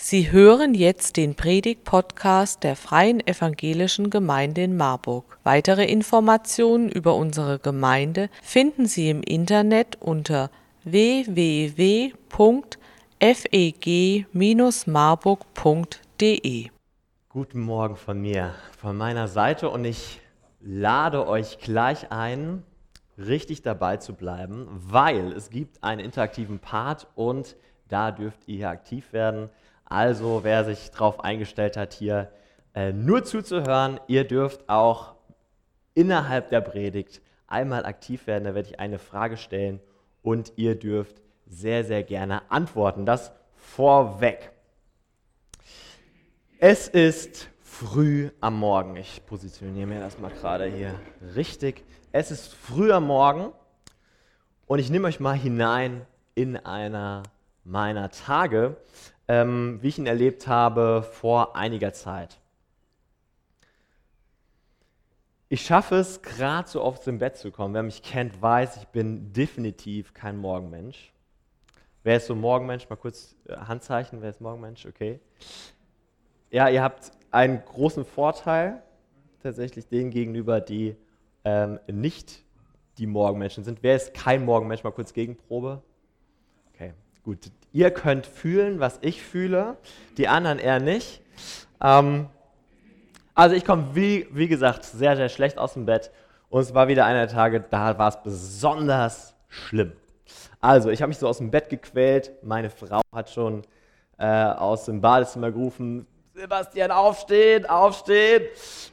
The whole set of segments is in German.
Sie hören jetzt den Predig-Podcast der Freien Evangelischen Gemeinde in Marburg. Weitere Informationen über unsere Gemeinde finden Sie im Internet unter www.feg-marburg.de. Guten Morgen von mir, von meiner Seite und ich lade euch gleich ein, richtig dabei zu bleiben, weil es gibt einen interaktiven Part und da dürft ihr aktiv werden. Also wer sich darauf eingestellt hat, hier äh, nur zuzuhören, ihr dürft auch innerhalb der Predigt einmal aktiv werden. Da werde ich eine Frage stellen und ihr dürft sehr, sehr gerne antworten. Das vorweg. Es ist früh am Morgen. Ich positioniere mir das mal gerade hier richtig. Es ist früh am Morgen und ich nehme euch mal hinein in einer meiner Tage ähm, wie ich ihn erlebt habe vor einiger Zeit. Ich schaffe es, gerade so oft im Bett zu kommen. Wer mich kennt, weiß, ich bin definitiv kein Morgenmensch. Wer ist so Morgenmensch? Mal kurz äh, Handzeichen. Wer ist Morgenmensch? Okay. Ja, ihr habt einen großen Vorteil, tatsächlich denen gegenüber, die ähm, nicht die Morgenmenschen sind. Wer ist kein Morgenmensch? Mal kurz Gegenprobe. Okay, gut. Ihr könnt fühlen, was ich fühle, die anderen eher nicht. Ähm, also ich komme, wie, wie gesagt, sehr, sehr schlecht aus dem Bett. Und es war wieder einer der Tage, da war es besonders schlimm. Also, ich habe mich so aus dem Bett gequält. Meine Frau hat schon äh, aus dem Badezimmer gerufen, Sebastian, aufstehen, aufstehen.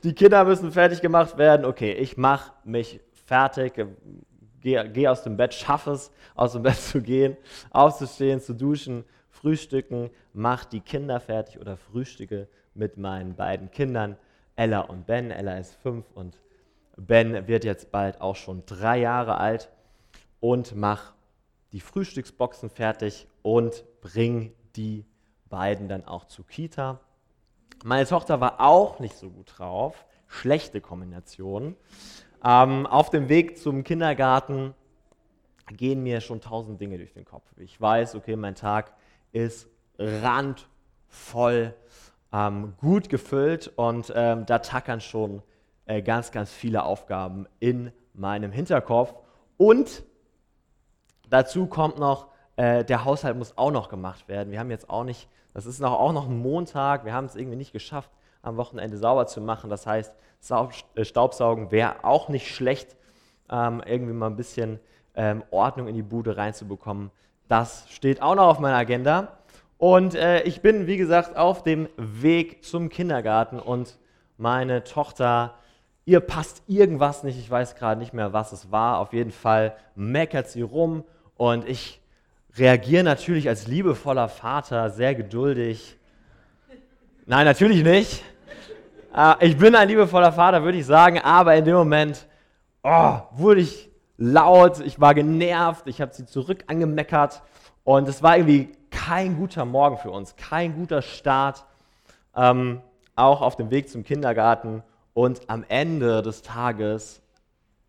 Die Kinder müssen fertig gemacht werden. Okay, ich mache mich fertig, gehe geh aus dem Bett, schaffe es, aus dem Bett zu gehen, aufzustehen, zu duschen, frühstücken, mach die Kinder fertig oder frühstücke mit meinen beiden Kindern, Ella und Ben. Ella ist fünf und Ben wird jetzt bald auch schon drei Jahre alt und mach die Frühstücksboxen fertig und bring die beiden dann auch zu Kita. Meine Tochter war auch nicht so gut drauf, schlechte Kombination. Ähm, auf dem Weg zum Kindergarten gehen mir schon tausend Dinge durch den Kopf. Ich weiß, okay, mein Tag ist randvoll, ähm, gut gefüllt und ähm, da tackern schon äh, ganz, ganz viele Aufgaben in meinem Hinterkopf. Und dazu kommt noch, äh, der Haushalt muss auch noch gemacht werden. Wir haben jetzt auch nicht, das ist noch, auch noch ein Montag, wir haben es irgendwie nicht geschafft, am Wochenende sauber zu machen. Das heißt, äh, Staubsaugen wäre auch nicht schlecht, ähm, irgendwie mal ein bisschen ähm, Ordnung in die Bude reinzubekommen. Das steht auch noch auf meiner Agenda. Und äh, ich bin, wie gesagt, auf dem Weg zum Kindergarten und meine Tochter, ihr passt irgendwas nicht, ich weiß gerade nicht mehr, was es war. Auf jeden Fall meckert sie rum und ich reagiere natürlich als liebevoller Vater sehr geduldig. Nein, natürlich nicht. Äh, ich bin ein liebevoller Vater, würde ich sagen, aber in dem Moment oh, wurde ich laut, ich war genervt, ich habe sie zurück angemeckert und es war irgendwie kein guter Morgen für uns, kein guter Start, ähm, auch auf dem Weg zum Kindergarten und am Ende des Tages,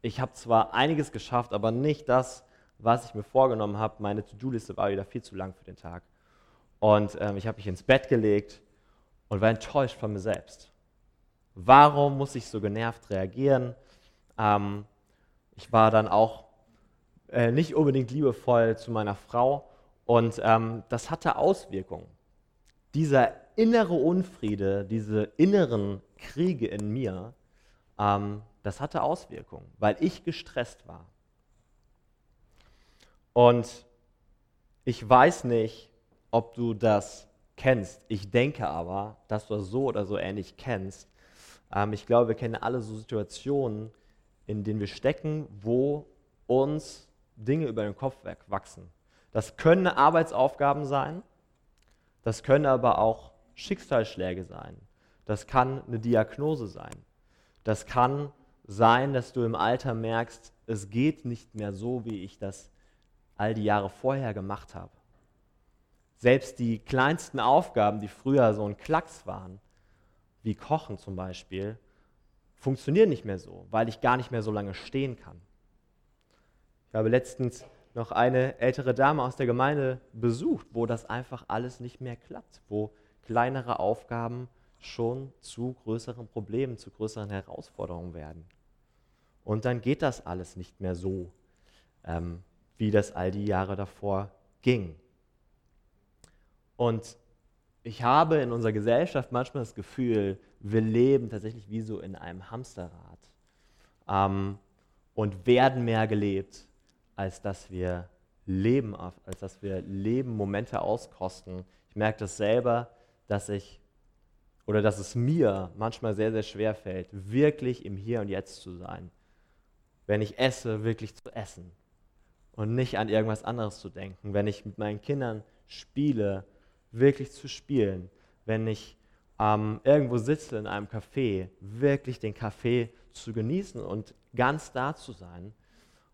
ich habe zwar einiges geschafft, aber nicht das, was ich mir vorgenommen habe. Meine To-Do-Liste war wieder viel zu lang für den Tag. Und ähm, ich habe mich ins Bett gelegt und war enttäuscht von mir selbst. Warum muss ich so genervt reagieren? Ähm, ich war dann auch äh, nicht unbedingt liebevoll zu meiner Frau und ähm, das hatte Auswirkungen. Dieser innere Unfriede, diese inneren Kriege in mir, ähm, das hatte Auswirkungen, weil ich gestresst war. Und ich weiß nicht, ob du das kennst. Ich denke aber, dass du das so oder so ähnlich kennst, ähm, ich glaube, wir kennen alle so Situationen, in denen wir stecken, wo uns Dinge über den Kopf wachsen. Das können Arbeitsaufgaben sein, das können aber auch Schicksalsschläge sein, das kann eine Diagnose sein, das kann sein, dass du im Alter merkst, es geht nicht mehr so, wie ich das all die Jahre vorher gemacht habe. Selbst die kleinsten Aufgaben, die früher so ein Klacks waren, wie Kochen zum Beispiel, funktionieren nicht mehr so, weil ich gar nicht mehr so lange stehen kann. Ich habe letztens noch eine ältere Dame aus der Gemeinde besucht, wo das einfach alles nicht mehr klappt, wo kleinere Aufgaben schon zu größeren Problemen, zu größeren Herausforderungen werden. Und dann geht das alles nicht mehr so, ähm, wie das all die Jahre davor ging. Und ich habe in unserer Gesellschaft manchmal das Gefühl, wir leben tatsächlich wie so in einem Hamsterrad ähm, und werden mehr gelebt, als dass wir leben, als dass wir leben, Momente auskosten. Ich merke das selber, dass ich oder dass es mir manchmal sehr, sehr schwer fällt, wirklich im Hier und Jetzt zu sein. Wenn ich esse, wirklich zu essen und nicht an irgendwas anderes zu denken. Wenn ich mit meinen Kindern spiele, wirklich zu spielen. Wenn ich ähm, irgendwo sitze in einem Café, wirklich den Kaffee zu genießen und ganz da zu sein.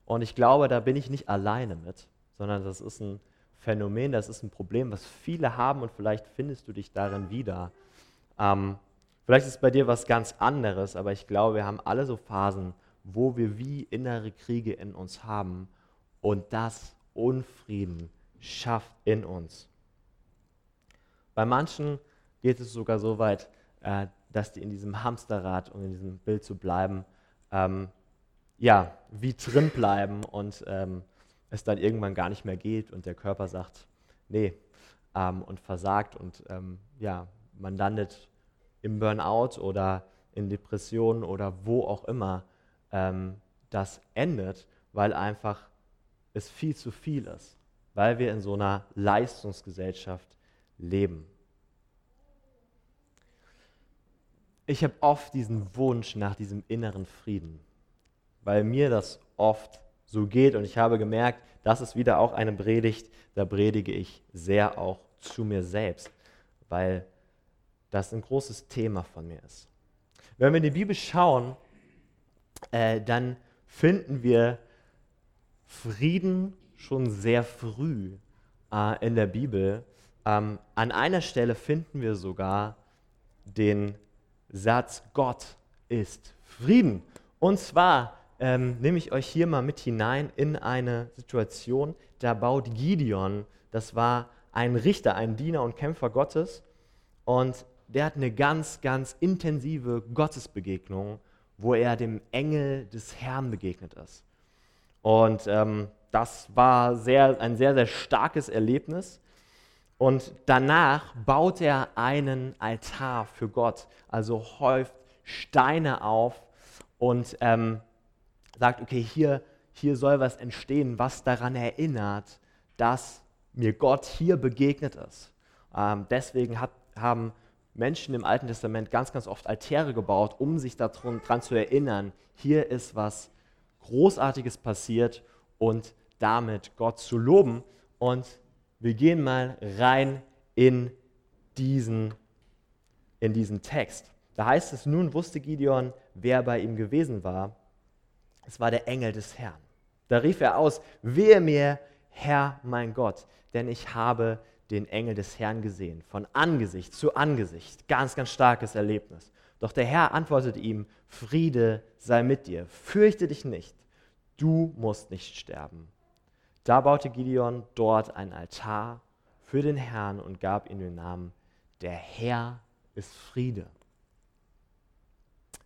Und ich glaube, da bin ich nicht alleine mit, sondern das ist ein Phänomen, das ist ein Problem, was viele haben und vielleicht findest du dich darin wieder. Ähm, vielleicht ist bei dir was ganz anderes, aber ich glaube, wir haben alle so Phasen, wo wir wie innere Kriege in uns haben und das Unfrieden schafft in uns. Bei manchen geht es sogar so weit, äh, dass die in diesem Hamsterrad, um in diesem Bild zu bleiben, ähm, ja, wie drin bleiben und ähm, es dann irgendwann gar nicht mehr geht und der Körper sagt, nee, ähm, und versagt und ähm, ja, man landet im Burnout oder in Depressionen oder wo auch immer ähm, das endet, weil einfach es viel zu viel ist, weil wir in so einer Leistungsgesellschaft leben. Ich habe oft diesen Wunsch nach diesem inneren Frieden, weil mir das oft so geht und ich habe gemerkt, das ist wieder auch eine Predigt, da predige ich sehr auch zu mir selbst, weil das ein großes Thema von mir ist. Wenn wir in die Bibel schauen, äh, dann finden wir Frieden schon sehr früh äh, in der Bibel. Ähm, an einer Stelle finden wir sogar den Satz, Gott ist Frieden. Und zwar ähm, nehme ich euch hier mal mit hinein in eine Situation, da baut Gideon, das war ein Richter, ein Diener und Kämpfer Gottes, und der hat eine ganz, ganz intensive Gottesbegegnung, wo er dem Engel des Herrn begegnet ist. Und ähm, das war sehr, ein sehr, sehr starkes Erlebnis. Und danach baut er einen Altar für Gott, also häuft Steine auf und ähm, sagt, okay, hier, hier soll was entstehen, was daran erinnert, dass mir Gott hier begegnet ist. Ähm, deswegen hat, haben Menschen im Alten Testament ganz, ganz oft Altäre gebaut, um sich daran zu erinnern, hier ist was Großartiges passiert und damit Gott zu loben. Und wir gehen mal rein in diesen, in diesen Text. Da heißt es, nun wusste Gideon, wer bei ihm gewesen war. Es war der Engel des Herrn. Da rief er aus, wehe mir, Herr mein Gott, denn ich habe den Engel des Herrn gesehen, von Angesicht zu Angesicht. Ganz, ganz starkes Erlebnis. Doch der Herr antwortete ihm, Friede sei mit dir, fürchte dich nicht, du musst nicht sterben. Da baute Gideon dort ein Altar für den Herrn und gab ihm den Namen, der Herr ist Friede.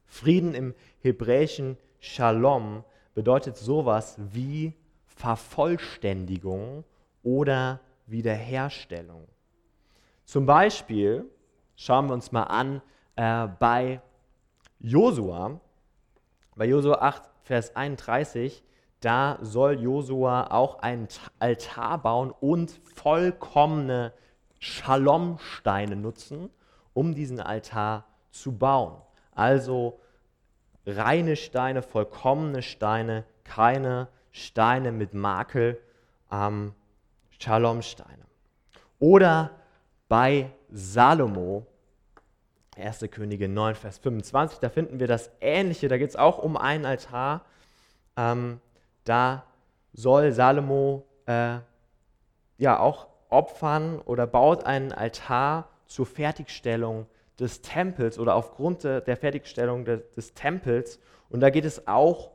Frieden im hebräischen Shalom bedeutet sowas wie Vervollständigung oder Wiederherstellung. Zum Beispiel schauen wir uns mal an äh, bei Josua, bei Josua 8, Vers 31, da soll Josua auch einen Altar bauen und vollkommene Shalom-Steine nutzen, um diesen Altar zu bauen. Also reine Steine, vollkommene Steine, keine Steine mit Makel, ähm, Shalom-Steine. Oder bei Salomo, 1. Könige 9, Vers 25, da finden wir das Ähnliche, da geht es auch um einen Altar. Ähm, da soll Salomo äh, ja auch opfern oder baut einen Altar zur Fertigstellung des Tempels oder aufgrund der Fertigstellung des, des Tempels. Und da geht es auch,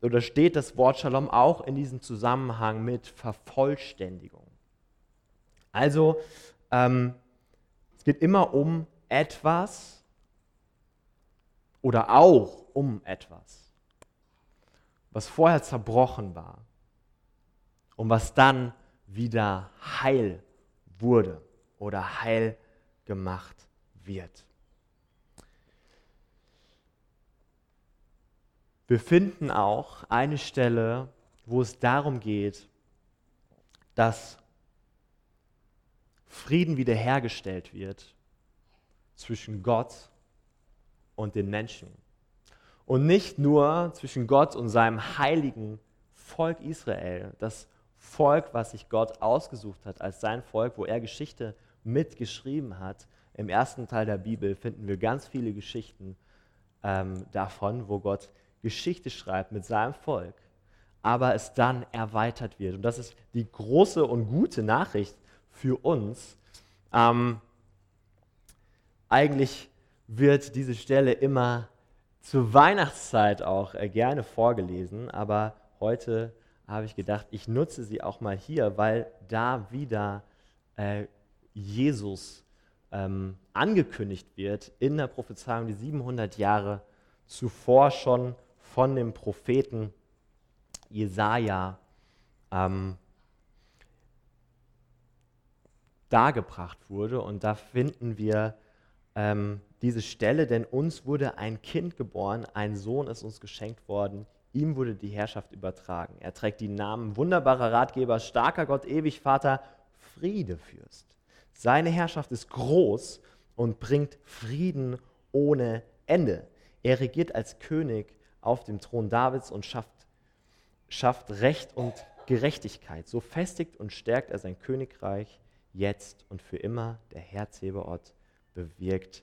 oder steht das Wort Shalom auch in diesem Zusammenhang mit Vervollständigung. Also ähm, Es geht immer um etwas oder auch um etwas, was vorher zerbrochen war und was dann wieder heil wurde oder heil gemacht wird. Wir finden auch eine Stelle, wo es darum geht, dass Frieden wiederhergestellt wird zwischen Gott und den Menschen. Und nicht nur zwischen Gott und seinem heiligen Volk Israel, das Volk, was sich Gott ausgesucht hat als sein Volk, wo er Geschichte mitgeschrieben hat. Im ersten Teil der Bibel finden wir ganz viele Geschichten ähm, davon, wo Gott Geschichte schreibt mit seinem Volk, aber es dann erweitert wird. Und das ist die große und gute Nachricht für uns. Ähm, eigentlich wird diese Stelle immer zur Weihnachtszeit auch äh, gerne vorgelesen, aber heute habe ich gedacht, ich nutze sie auch mal hier, weil da wieder äh, Jesus ähm, angekündigt wird in der Prophezeiung, die 700 Jahre zuvor schon von dem Propheten Jesaja ähm, dargebracht wurde. Und da finden wir ähm, diese Stelle, denn uns wurde ein Kind geboren, ein Sohn ist uns geschenkt worden, ihm wurde die Herrschaft übertragen. Er trägt die Namen wunderbarer Ratgeber, starker Gott, ewig Vater, Friedefürst. Seine Herrschaft ist groß und bringt Frieden ohne Ende. Er regiert als König auf dem Thron Davids und schafft, schafft Recht und Gerechtigkeit. So festigt und stärkt er sein Königreich jetzt und für immer. Der Herr Zebaoth bewirkt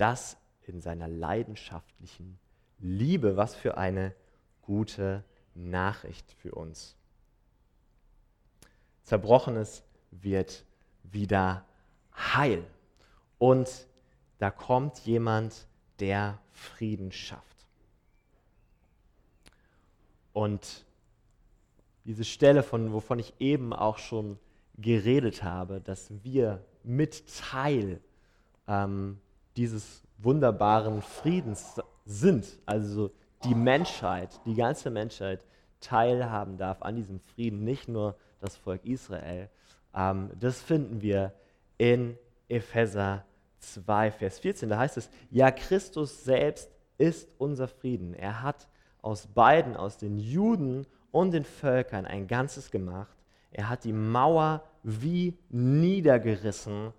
das in seiner leidenschaftlichen Liebe. Was für eine gute Nachricht für uns. Zerbrochenes wird wieder heil. Und da kommt jemand, der Frieden schafft. Und diese Stelle, von, wovon ich eben auch schon geredet habe, dass wir mit Teil ähm, dieses wunderbaren Friedens sind, also die Menschheit, die ganze Menschheit teilhaben darf an diesem Frieden, nicht nur das Volk Israel. Ähm, das finden wir in Epheser 2, Vers 14. Da heißt es, ja, Christus selbst ist unser Frieden. Er hat aus beiden, aus den Juden und den Völkern ein Ganzes gemacht. Er hat die Mauer wie niedergerissen,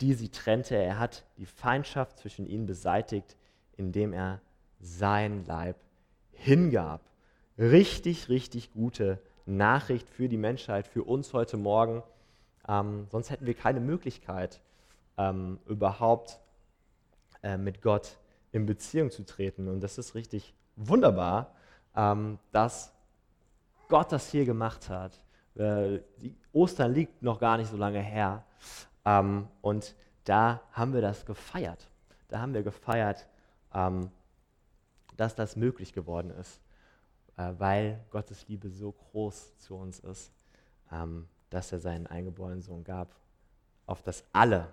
die sie trennte. Er hat die Feindschaft zwischen ihnen beseitigt, indem er sein Leib hingab. Richtig, richtig gute Nachricht für die Menschheit, für uns heute Morgen. Ähm, sonst hätten wir keine Möglichkeit, ähm, überhaupt äh, mit Gott in Beziehung zu treten. Und das ist richtig wunderbar, ähm, dass Gott das hier gemacht hat. Äh, Ostern liegt noch gar nicht so lange her. Ähm, und da haben wir das gefeiert. Da haben wir gefeiert, ähm, dass das möglich geworden ist, äh, weil Gottes Liebe so groß zu uns ist, ähm, dass er seinen eingeborenen Sohn gab, auf das alle,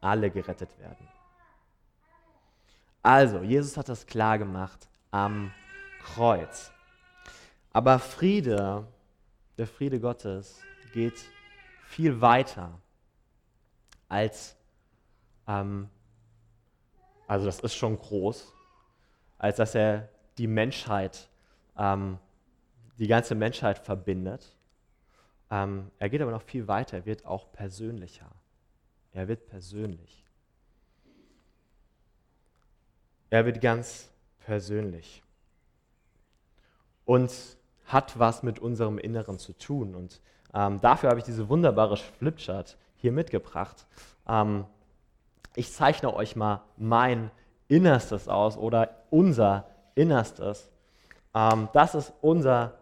alle gerettet werden. Also, Jesus hat das klar gemacht am Kreuz. Aber Friede, der Friede Gottes, geht viel weiter als, ähm, also das ist schon groß, als dass er die Menschheit, ähm, die ganze Menschheit verbindet. Ähm, er geht aber noch viel weiter, er wird auch persönlicher. Er wird persönlich. Er wird ganz persönlich und hat was mit unserem Inneren zu tun. Und ähm, dafür habe ich diese wunderbare Flipchart hier mitgebracht. Ähm, ich zeichne euch mal mein Innerstes aus oder unser Innerstes. Ähm, das ist unser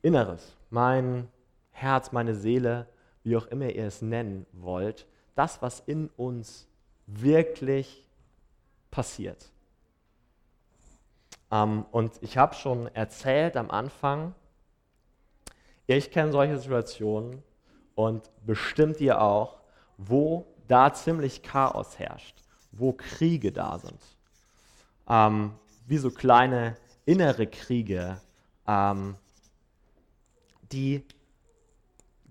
Inneres, mein Herz, meine Seele, wie auch immer ihr es nennen wollt. Das, was in uns wirklich passiert. Ähm, und ich habe schon erzählt am Anfang, ich kenne solche Situationen und bestimmt ihr auch, wo da ziemlich Chaos herrscht, wo Kriege da sind. Ähm, wie so kleine innere Kriege, ähm, die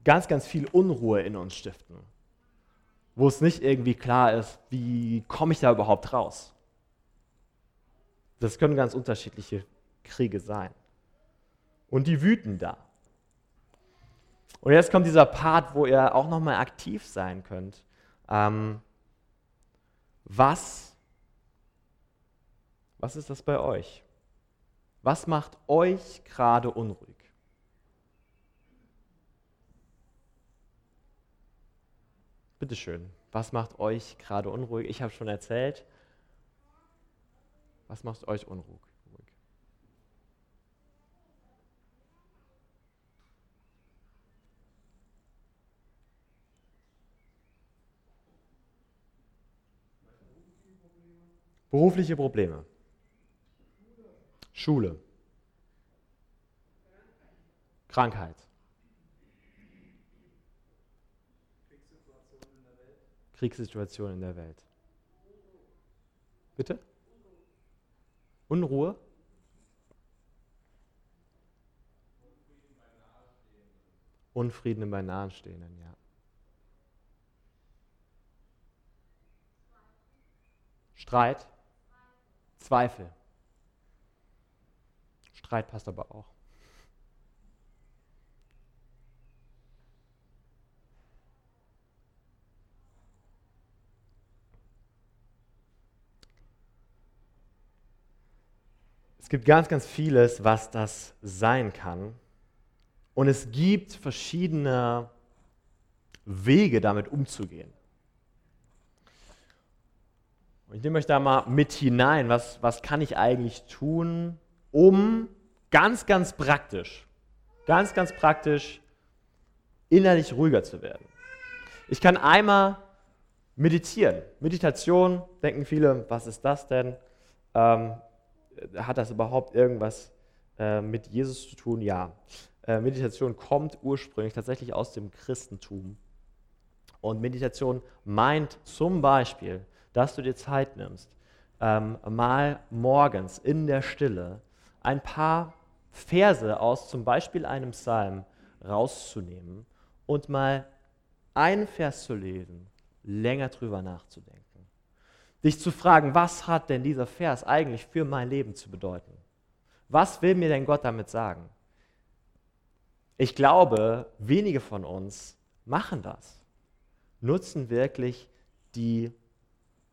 ganz, ganz viel Unruhe in uns stiften. Wo es nicht irgendwie klar ist, wie komme ich da überhaupt raus. Das können ganz unterschiedliche Kriege sein. Und die wüten da. Und jetzt kommt dieser Part, wo ihr auch nochmal aktiv sein könnt. Ähm, was, was ist das bei euch? Was macht euch gerade unruhig? Bitteschön, was macht euch gerade unruhig? Ich habe schon erzählt. Was macht euch unruhig? Berufliche Probleme. Schule. Krankheit. Kriegssituation in der Welt. Bitte? Unruhe? Unfrieden bei Nahestehenden, ja. Streit? Zweifel. Streit passt aber auch. Es gibt ganz, ganz vieles, was das sein kann. Und es gibt verschiedene Wege, damit umzugehen. Und ich nehme euch da mal mit hinein, was, was kann ich eigentlich tun, um ganz, ganz praktisch, ganz, ganz praktisch innerlich ruhiger zu werden. Ich kann einmal meditieren. Meditation, denken viele, was ist das denn? Ähm, hat das überhaupt irgendwas äh, mit Jesus zu tun? Ja. Äh, Meditation kommt ursprünglich tatsächlich aus dem Christentum. Und Meditation meint zum Beispiel, dass du dir Zeit nimmst, ähm, mal morgens in der Stille ein paar Verse aus zum Beispiel einem Psalm rauszunehmen und mal einen Vers zu lesen, länger drüber nachzudenken. Dich zu fragen, was hat denn dieser Vers eigentlich für mein Leben zu bedeuten? Was will mir denn Gott damit sagen? Ich glaube, wenige von uns machen das, nutzen wirklich die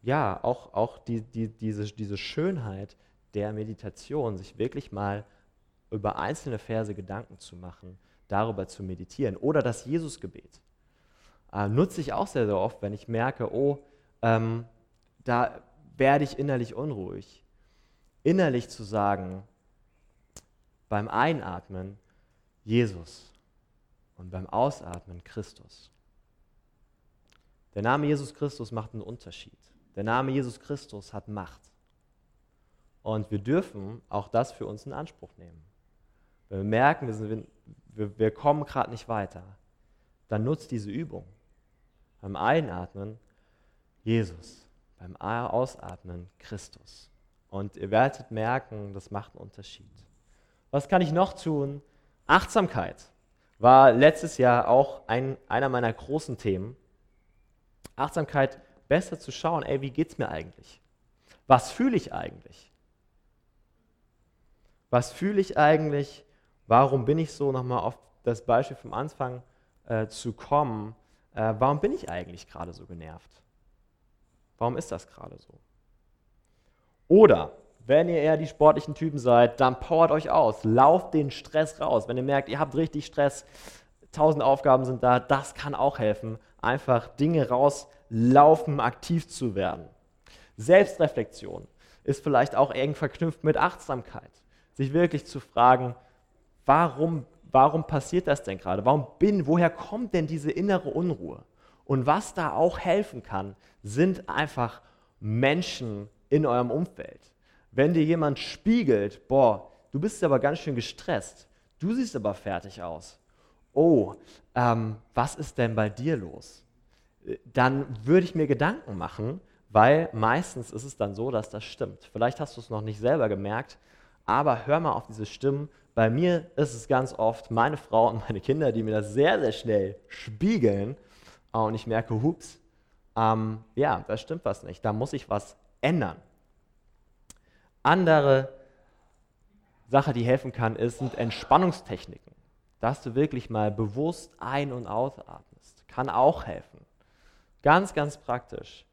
ja, auch, auch die, die, diese, diese Schönheit der Meditation, sich wirklich mal über einzelne Verse Gedanken zu machen, darüber zu meditieren. Oder das Jesusgebet. Äh, nutze ich auch sehr, sehr oft, wenn ich merke, oh, ähm, da werde ich innerlich unruhig. Innerlich zu sagen, beim Einatmen Jesus und beim Ausatmen Christus. Der Name Jesus Christus macht einen Unterschied. Der Name Jesus Christus hat Macht. Und wir dürfen auch das für uns in Anspruch nehmen. Wenn wir merken, wir, sind, wir, wir kommen gerade nicht weiter, dann nutzt diese Übung. Beim Einatmen Jesus, beim Ausatmen Christus. Und ihr werdet merken, das macht einen Unterschied. Was kann ich noch tun? Achtsamkeit war letztes Jahr auch ein, einer meiner großen Themen. Achtsamkeit besser zu schauen, ey, wie geht es mir eigentlich? Was fühle ich eigentlich? Was fühle ich eigentlich? Warum bin ich so, nochmal auf das Beispiel vom Anfang äh, zu kommen, äh, warum bin ich eigentlich gerade so genervt? Warum ist das gerade so? Oder, wenn ihr eher die sportlichen Typen seid, dann powert euch aus, lauft den Stress raus. Wenn ihr merkt, ihr habt richtig Stress, tausend Aufgaben sind da, das kann auch helfen. Einfach Dinge raus Laufen aktiv zu werden. Selbstreflexion ist vielleicht auch eng verknüpft mit Achtsamkeit. Sich wirklich zu fragen, warum, warum passiert das denn gerade? Warum bin, woher kommt denn diese innere Unruhe? Und was da auch helfen kann, sind einfach Menschen in eurem Umfeld. Wenn dir jemand spiegelt, boah, du bist aber ganz schön gestresst, du siehst aber fertig aus. Oh, ähm, was ist denn bei dir los? Dann würde ich mir Gedanken machen, weil meistens ist es dann so, dass das stimmt. Vielleicht hast du es noch nicht selber gemerkt, aber hör mal auf diese Stimmen. Bei mir ist es ganz oft meine Frau und meine Kinder, die mir das sehr, sehr schnell spiegeln und ich merke, hups, ähm, ja, da stimmt was nicht, da muss ich was ändern. Andere Sache, die helfen kann, ist, sind Entspannungstechniken. Dass du wirklich mal bewusst ein- und ausatmest, kann auch helfen. Ganz, ganz praktisch.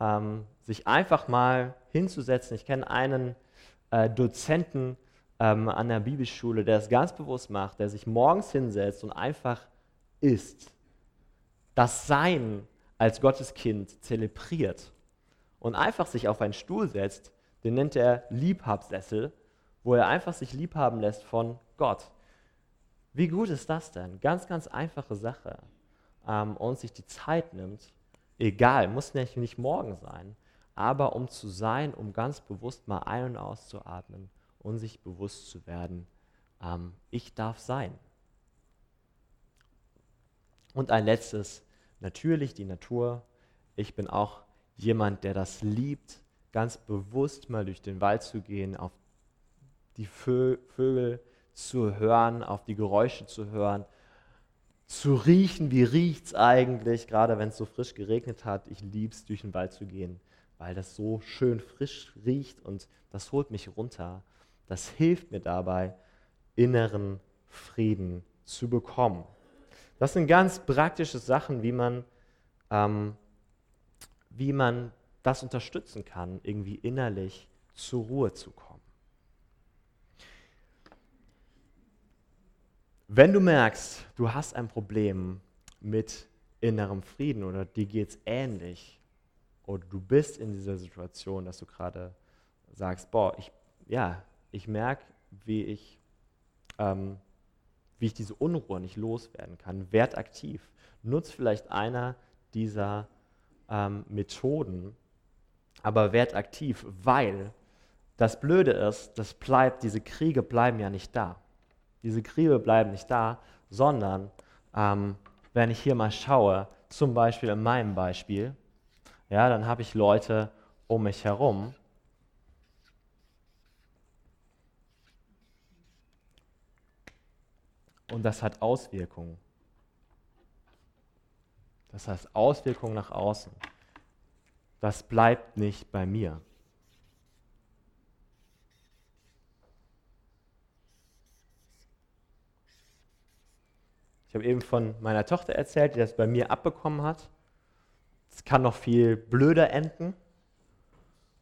Ähm, sich einfach mal hinzusetzen. Ich kenne einen äh, Dozenten ähm, an der Bibelschule, der es ganz bewusst macht, der sich morgens hinsetzt und einfach ist. Das Sein als Gotteskind zelebriert und einfach sich auf einen Stuhl setzt, den nennt er Liebhabsessel, wo er einfach sich liebhaben lässt von Gott. Wie gut ist das denn? Ganz, ganz einfache Sache. Ähm, und sich die Zeit nimmt, egal, muss nicht, nicht morgen sein, aber um zu sein, um ganz bewusst mal ein- und auszuatmen und sich bewusst zu werden, ähm, ich darf sein. Und ein letztes, natürlich die Natur. Ich bin auch jemand, der das liebt, ganz bewusst mal durch den Wald zu gehen, auf die Vögel zu hören, auf die Geräusche zu hören, zu riechen, wie riecht es eigentlich, gerade wenn es so frisch geregnet hat. Ich liebe es, durch den Wald zu gehen, weil das so schön frisch riecht und das holt mich runter. Das hilft mir dabei, inneren Frieden zu bekommen. Das sind ganz praktische Sachen, wie man, ähm, wie man das unterstützen kann, irgendwie innerlich zur Ruhe zu kommen. Wenn du merkst, du hast ein Problem mit innerem Frieden oder dir geht es ähnlich oder du bist in dieser Situation, dass du gerade sagst, boah, ich, ja, ich merke, wie ich ähm, wie ich diese Unruhe nicht loswerden kann. Werd aktiv. Nutz vielleicht einer dieser ähm, Methoden, aber werd aktiv, weil das Blöde ist, das bleibt, diese Kriege bleiben ja nicht da. Diese Kriege bleiben nicht da, sondern ähm, wenn ich hier mal schaue, zum Beispiel in meinem Beispiel, ja, dann habe ich Leute um mich herum, Und das hat Auswirkungen. Das heißt Auswirkungen nach außen. Das bleibt nicht bei mir. Habe eben von meiner Tochter erzählt, die das bei mir abbekommen hat. Es kann noch viel blöder enden,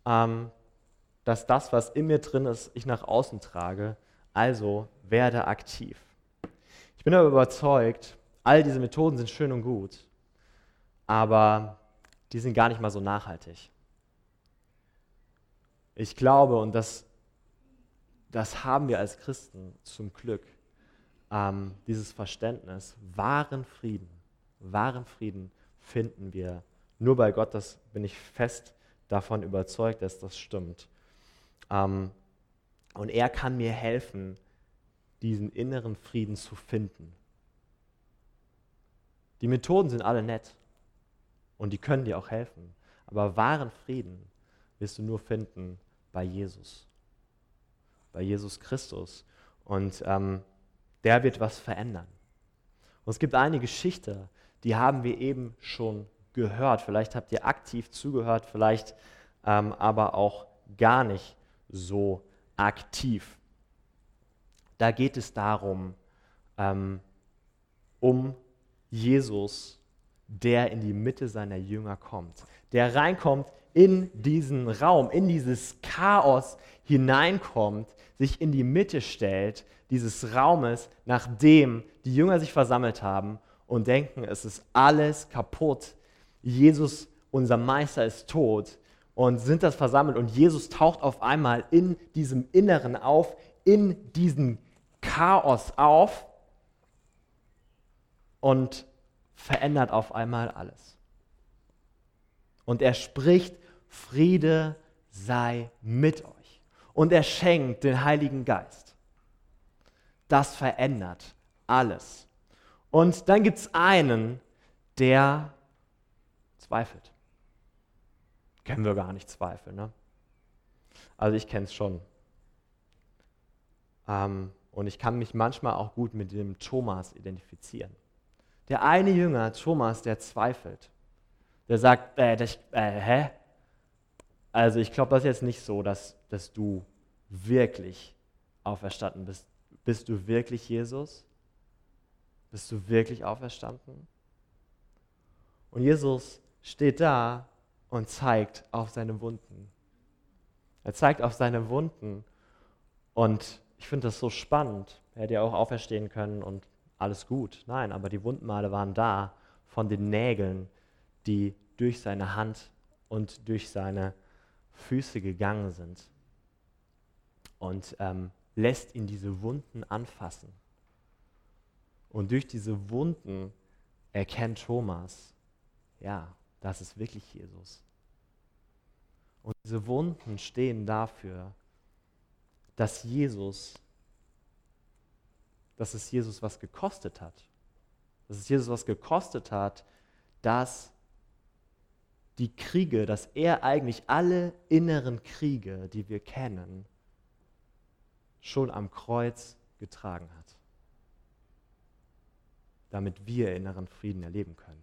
ähm, dass das, was in mir drin ist, ich nach außen trage. Also werde aktiv. Ich bin aber überzeugt, all diese Methoden sind schön und gut, aber die sind gar nicht mal so nachhaltig. Ich glaube, und das, das haben wir als Christen zum Glück, ähm, dieses Verständnis, wahren Frieden, wahren Frieden finden wir nur bei Gott, das bin ich fest davon überzeugt, dass das stimmt. Ähm, und er kann mir helfen, diesen inneren Frieden zu finden. Die Methoden sind alle nett und die können dir auch helfen. Aber wahren Frieden wirst du nur finden bei Jesus, bei Jesus Christus. Und ähm, der wird was verändern. Und es gibt eine Geschichte, die haben wir eben schon gehört. Vielleicht habt ihr aktiv zugehört, vielleicht ähm, aber auch gar nicht so aktiv. Da geht es darum, ähm, um Jesus, der in die Mitte seiner Jünger kommt, der reinkommt in diesen Raum, in dieses Chaos hineinkommt, sich in die Mitte stellt dieses Raumes, nachdem die Jünger sich versammelt haben und denken, es ist alles kaputt. Jesus, unser Meister, ist tot und sind das versammelt und Jesus taucht auf einmal in diesem Inneren auf, in diesem Chaos auf und verändert auf einmal alles. Und er spricht, Friede sei mit euch. Und er schenkt den Heiligen Geist. Das verändert alles. Und dann gibt es einen, der zweifelt. Können wir gar nicht zweifeln, ne? Also ich kenne es schon. Ähm, und ich kann mich manchmal auch gut mit dem Thomas identifizieren. Der eine Jünger, Thomas, der zweifelt. Der sagt, äh, das, äh, hä? Also ich glaube das ist jetzt nicht so, dass, dass du wirklich auferstanden bist. Bist du wirklich Jesus? Bist du wirklich auferstanden? Und Jesus steht da und zeigt auf seine Wunden. Er zeigt auf seine Wunden und ich finde das so spannend. Er hätte ja auch auferstehen können und alles gut. Nein, aber die Wundmale waren da von den Nägeln, die durch seine Hand und durch seine Füße gegangen sind. Und ähm, lässt ihn diese Wunden anfassen. Und durch diese Wunden erkennt Thomas, ja, das ist wirklich Jesus. Und diese Wunden stehen dafür, dass Jesus, dass es Jesus was gekostet hat. Dass es Jesus was gekostet hat, dass die Kriege, dass er eigentlich alle inneren Kriege, die wir kennen, schon am Kreuz getragen hat. Damit wir inneren Frieden erleben können.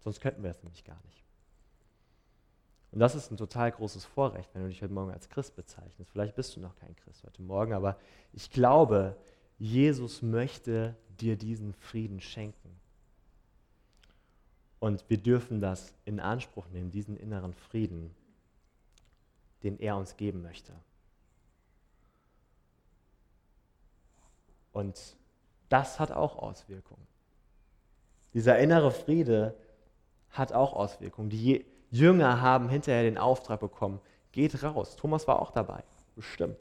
Sonst könnten wir es nämlich gar nicht. Und das ist ein total großes Vorrecht, wenn du dich heute Morgen als Christ bezeichnest. Vielleicht bist du noch kein Christ heute Morgen, aber ich glaube, Jesus möchte dir diesen Frieden schenken. Und wir dürfen das in Anspruch nehmen, diesen inneren Frieden, den er uns geben möchte. Und das hat auch Auswirkungen. Dieser innere Friede hat auch Auswirkungen. Die Jünger haben hinterher den Auftrag bekommen, geht raus. Thomas war auch dabei, bestimmt.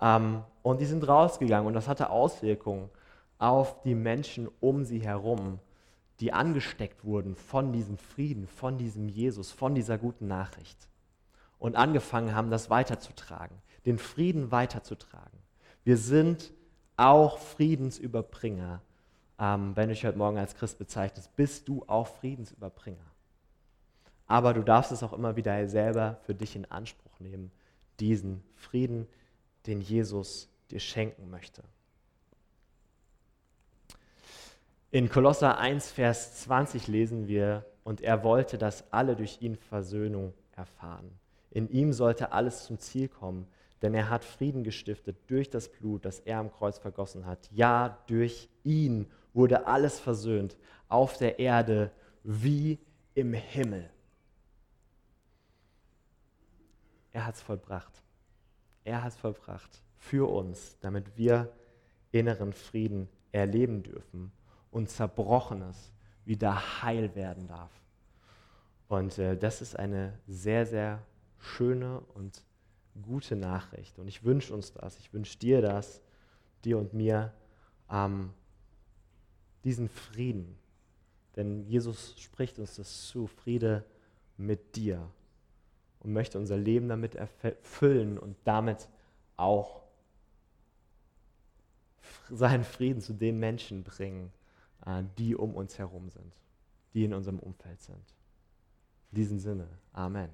Ähm, und die sind rausgegangen und das hatte Auswirkungen auf die Menschen um sie herum, die angesteckt wurden von diesem Frieden, von diesem Jesus, von dieser guten Nachricht. Und angefangen haben, das weiterzutragen, den Frieden weiterzutragen. Wir sind auch Friedensüberbringer. Ähm, wenn du dich heute Morgen als Christ bezeichnest, bist du auch Friedensüberbringer aber du darfst es auch immer wieder selber für dich in Anspruch nehmen, diesen Frieden, den Jesus dir schenken möchte. In Kolosser 1, Vers 20 lesen wir, und er wollte, dass alle durch ihn Versöhnung erfahren. In ihm sollte alles zum Ziel kommen, denn er hat Frieden gestiftet durch das Blut, das er am Kreuz vergossen hat. Ja, durch ihn wurde alles versöhnt, auf der Erde wie im Himmel. Er hat es vollbracht. Er hat es vollbracht für uns, damit wir inneren Frieden erleben dürfen und Zerbrochenes wieder heil werden darf. Und äh, das ist eine sehr, sehr schöne und gute Nachricht. Und ich wünsche uns das, ich wünsche dir das, dir und mir, ähm, diesen Frieden. Denn Jesus spricht uns das zu, Friede mit dir und möchte unser Leben damit erfüllen und damit auch seinen Frieden zu den Menschen bringen, die um uns herum sind, die in unserem Umfeld sind. In diesem Sinne, Amen.